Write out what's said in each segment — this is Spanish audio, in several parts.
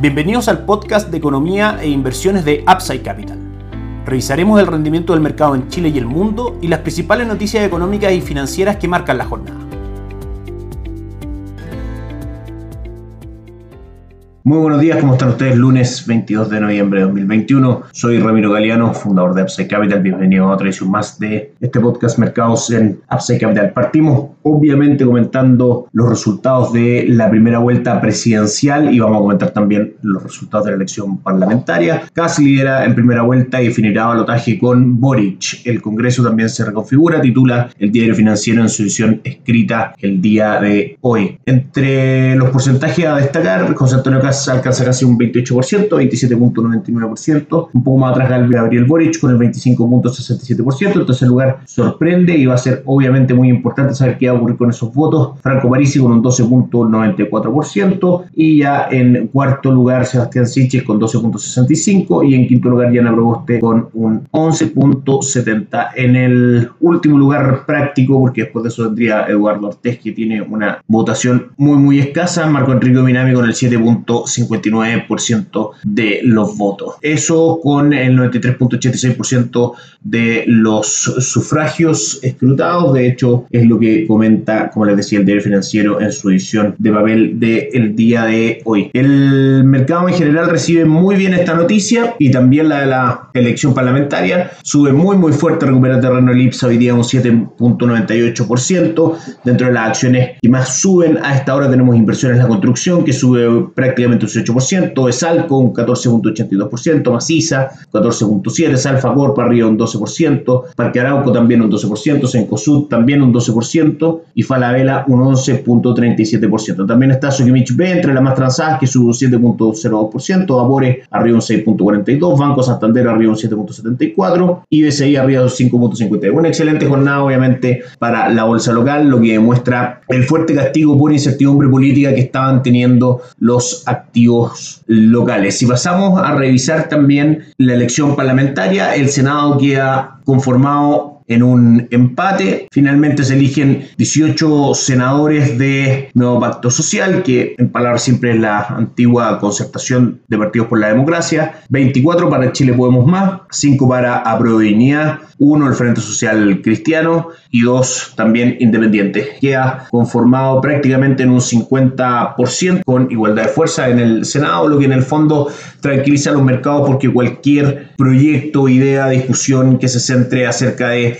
Bienvenidos al podcast de economía e inversiones de Upside Capital. Revisaremos el rendimiento del mercado en Chile y el mundo y las principales noticias económicas y financieras que marcan la jornada. Muy buenos días, ¿cómo están ustedes? Lunes 22 de noviembre de 2021. Soy Ramiro Galeano, fundador de Upside Capital. Bienvenido a otra edición más de este podcast Mercados en Upside Capital. Partimos obviamente comentando los resultados de la primera vuelta presidencial y vamos a comentar también los resultados de la elección parlamentaria. Kass lidera en primera vuelta y definirá balotaje con Boric. El Congreso también se reconfigura, titula el diario financiero en su edición escrita el día de hoy. Entre los porcentajes a destacar, José Antonio alcanza casi un 28%, 27.99%, un poco más atrás Gabriel Boric con el 25.67%, en tercer lugar sorprende y va a ser obviamente muy importante saber qué va a ocurrir con esos votos, Franco Parisi con un 12.94% y ya en cuarto lugar Sebastián Siches con 12.65% y en quinto lugar Diana Proboste con un 11.70%. En el último lugar práctico, porque después de eso vendría Eduardo Ortez que tiene una votación muy muy escasa, Marco Enrique Minami con el 7. 59% de los votos. Eso con el 93.86% de los sufragios escrutados. De hecho, es lo que comenta, como les decía, el diario financiero en su edición de papel del día de hoy. El mercado en general recibe muy bien esta noticia y también la de la elección parlamentaria. Sube muy, muy fuerte, recupera terreno el IPSA hoy día un 7.98%. Dentro de las acciones que más suben a esta hora tenemos inversiones en la construcción que sube prácticamente un 18%, Esalco un 14.82%, Maciza 14.7%, Salfa Corp arriba un 12%, Parque Arauco también un 12%, Sencosud también un 12% y Falabella un 11.37%. También está Sokimich B entre las más transadas que sube un 7.02%, Vapore arriba un 6.42%, Banco Santander arriba un 7.74% y BCI arriba un 5.51%. Una excelente jornada obviamente para la bolsa local, lo que demuestra el fuerte castigo por incertidumbre política que estaban teniendo los activos locales. Si pasamos a revisar también la elección parlamentaria, el Senado queda conformado en un empate. Finalmente se eligen 18 senadores de Nuevo Pacto Social, que en palabras siempre es la antigua concertación de partidos por la democracia. 24 para Chile Podemos Más, 5 para Aprovinia, 1 el Frente Social Cristiano y 2 también independientes. Queda conformado prácticamente en un 50% con igualdad de fuerza en el Senado, lo que en el fondo tranquiliza a los mercados porque cualquier proyecto, idea, discusión que se centre acerca de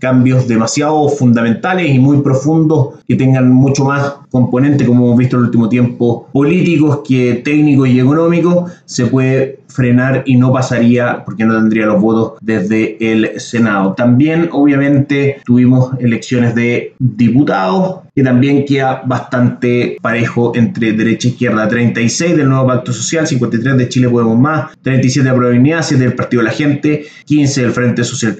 cambios demasiado fundamentales y muy profundos que tengan mucho más componente, como hemos visto en el último tiempo, políticos que técnicos y económicos, se puede frenar y no pasaría porque no tendría los votos desde el Senado. También, obviamente, tuvimos elecciones de diputados, que también queda bastante parejo entre derecha e izquierda. 36 del nuevo Pacto Social, 53 de Chile Podemos Más, 37 de Provincia, 7 del Partido de la Gente, 15 del Frente Social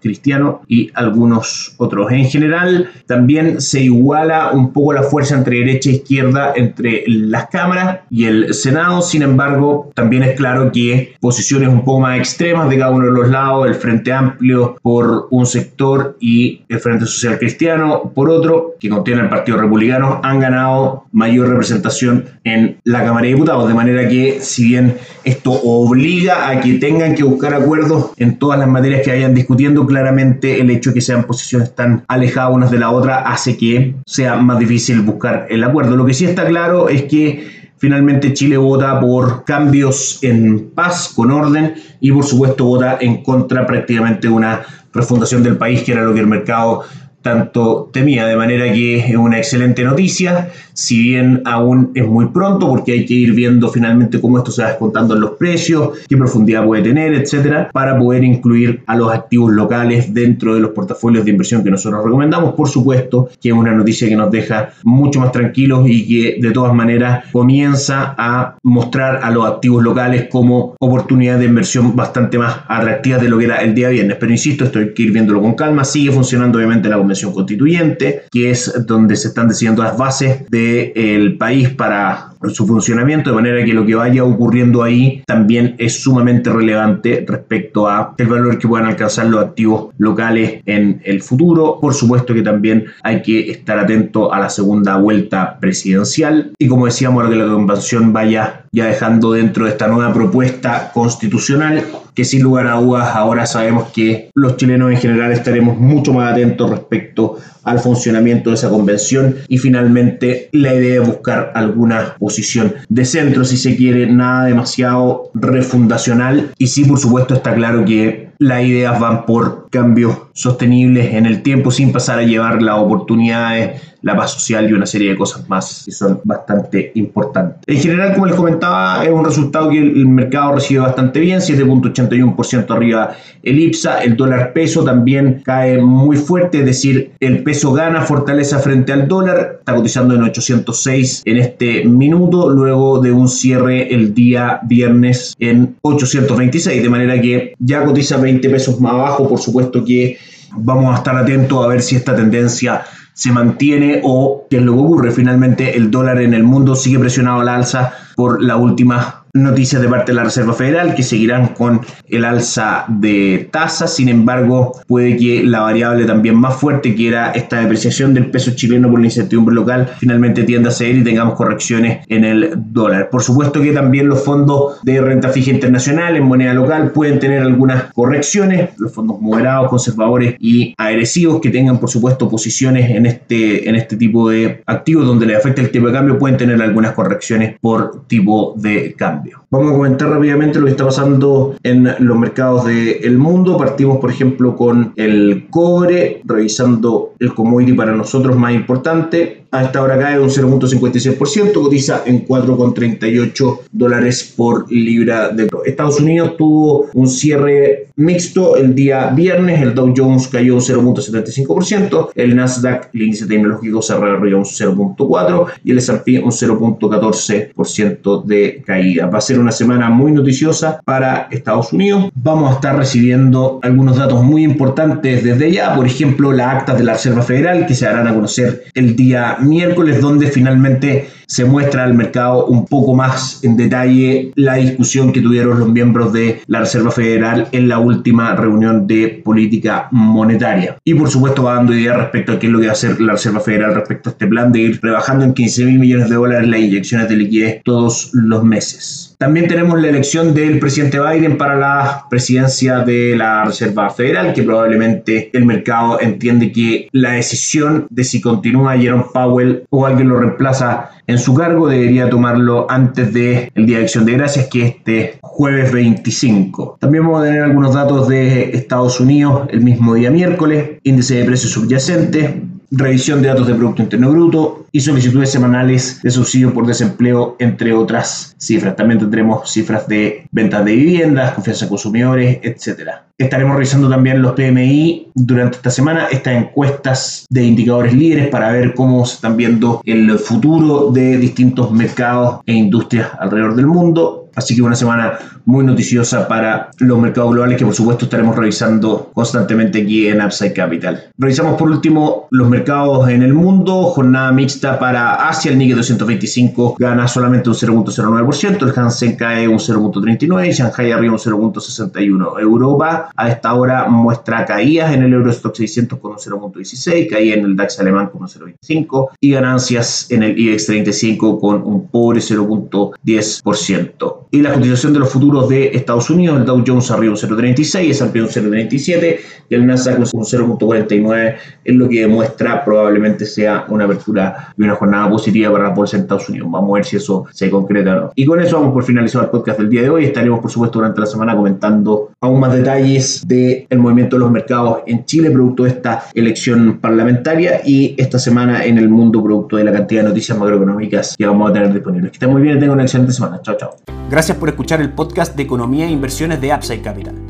Cristiano y algunos otros. En general, también se iguala un poco la fuerza entre derecha e izquierda entre las cámaras y el Senado. Sin embargo, también es claro que posiciones un poco más extremas de cada uno de los lados, el Frente Amplio por un sector y el Frente Social Cristiano por otro, que contiene el Partido Republicano, han ganado mayor representación en la Cámara de Diputados. De manera que, si bien esto obliga a que tengan que buscar acuerdos en todas las materias que vayan discutiendo, claramente el hecho de que sean posiciones tan alejadas unas de la otra hace que sea más difícil buscar el acuerdo. Lo que sí está claro es que finalmente Chile vota por cambios en paz, con orden, y por supuesto vota en contra prácticamente de una refundación del país, que era lo que el mercado tanto temía, de manera que es una excelente noticia, si bien aún es muy pronto porque hay que ir viendo finalmente cómo esto se va descontando en los precios, qué profundidad puede tener, etcétera, para poder incluir a los activos locales dentro de los portafolios de inversión que nosotros recomendamos. Por supuesto que es una noticia que nos deja mucho más tranquilos y que de todas maneras comienza a mostrar a los activos locales como oportunidades de inversión bastante más atractivas de lo que era el día viernes. Pero insisto, esto hay que ir viéndolo con calma. Sigue funcionando obviamente la constituyente, que es donde se están decidiendo las bases del país para su funcionamiento, de manera que lo que vaya ocurriendo ahí también es sumamente relevante respecto a el valor que puedan alcanzar los activos locales en el futuro. Por supuesto que también hay que estar atento a la segunda vuelta presidencial y como decíamos, a que la convención vaya ya dejando dentro de esta nueva propuesta constitucional que sin lugar a dudas ahora sabemos que los chilenos en general estaremos mucho más atentos respecto al funcionamiento de esa convención. Y finalmente la idea de buscar alguna posición de centro si se quiere, nada demasiado refundacional. Y sí por supuesto está claro que las ideas van por cambios sostenibles en el tiempo sin pasar a llevar las oportunidades la paz social y una serie de cosas más que son bastante importantes. En general, como les comentaba, es un resultado que el mercado recibe bastante bien, 7.81% arriba el IPSA, el dólar peso también cae muy fuerte, es decir, el peso gana fortaleza frente al dólar, está cotizando en 806 en este minuto, luego de un cierre el día viernes en 826, de manera que ya cotiza 20 pesos más abajo, por supuesto que vamos a estar atentos a ver si esta tendencia se mantiene o qué es lo que ocurre. Finalmente el dólar en el mundo sigue presionado al alza por la última noticias de parte de la Reserva Federal que seguirán con el alza de tasas. Sin embargo, puede que la variable también más fuerte, que era esta depreciación del peso chileno por la incertidumbre local, finalmente tienda a seguir y tengamos correcciones en el dólar. Por supuesto que también los fondos de renta fija internacional en moneda local pueden tener algunas correcciones, los fondos moderados, conservadores y agresivos que tengan, por supuesto, posiciones en este, en este tipo de activos donde les afecta el tipo de cambio, pueden tener algunas correcciones por tipo de cambio. cambio. Vamos a comentar rápidamente lo que está pasando en los mercados del mundo. Partimos, por ejemplo, con el cobre, revisando el commodity para nosotros más importante. A esta hora cae un 0.56%, cotiza en 4,38 dólares por libra de Estados Unidos tuvo un cierre mixto el día viernes, el Dow Jones cayó un 0.75%, el Nasdaq, el índice tecnológico, se rearrolló un 0.4% y el S&P un 0.14% de caída. Va a ser una semana muy noticiosa para Estados Unidos. Vamos a estar recibiendo algunos datos muy importantes desde ya, por ejemplo, las actas de la Reserva Federal que se harán a conocer el día miércoles donde finalmente se muestra al mercado un poco más en detalle la discusión que tuvieron los miembros de la Reserva Federal en la última reunión de política monetaria. Y por supuesto va dando ideas respecto a qué es lo que va a hacer la Reserva Federal respecto a este plan de ir rebajando en 15 mil millones de dólares las inyecciones de liquidez todos los meses. También tenemos la elección del presidente Biden para la presidencia de la Reserva Federal, que probablemente el mercado entiende que la decisión de si continúa Jerome Powell o alguien lo reemplaza en su cargo debería tomarlo antes del Día de Acción de Gracias, que este jueves 25. También vamos a tener algunos datos de Estados Unidos el mismo día miércoles, índice de precios subyacentes, revisión de datos de Producto Interno Bruto y solicitudes semanales de subsidio por desempleo, entre otras cifras. También tendremos cifras de ventas de viviendas, confianza de consumidores, etc. Estaremos revisando también los PMI durante esta semana, estas encuestas de indicadores líderes para ver cómo se están viendo el futuro de distintos mercados e industrias alrededor del mundo. Así que una semana muy noticiosa para los mercados globales que por supuesto estaremos revisando constantemente aquí en Upside Capital. Revisamos por último los mercados en el mundo, jornada mixta para Asia, el Nikkei 225 gana solamente un 0.09%, el Hansen cae un 0.39%, Shanghai arriba un 0.61%. Europa a esta hora muestra caídas en el Eurostock 600 con un 0.16%, caída en el DAX alemán con un 0.25% y ganancias en el IBEX 35 con un pobre 0.10%. Y la cotización de los futuros de Estados Unidos, el Dow Jones arriba un 0.36, el S&P un 0.37 y el Nasdaq un 0.49, es lo que demuestra probablemente sea una apertura y una jornada positiva para la bolsa en Estados Unidos. Vamos a ver si eso se concreta o no. Y con eso vamos por finalizar el podcast del día de hoy. Estaremos, por supuesto, durante la semana comentando aún más detalles del movimiento de los mercados en Chile, producto de esta elección parlamentaria y esta semana en el mundo, producto de la cantidad de noticias macroeconómicas que vamos a tener disponibles. Que estén muy bien y tengan una excelente semana. Chao, chao. Gracias por escuchar el podcast de economía e inversiones de Upside Capital.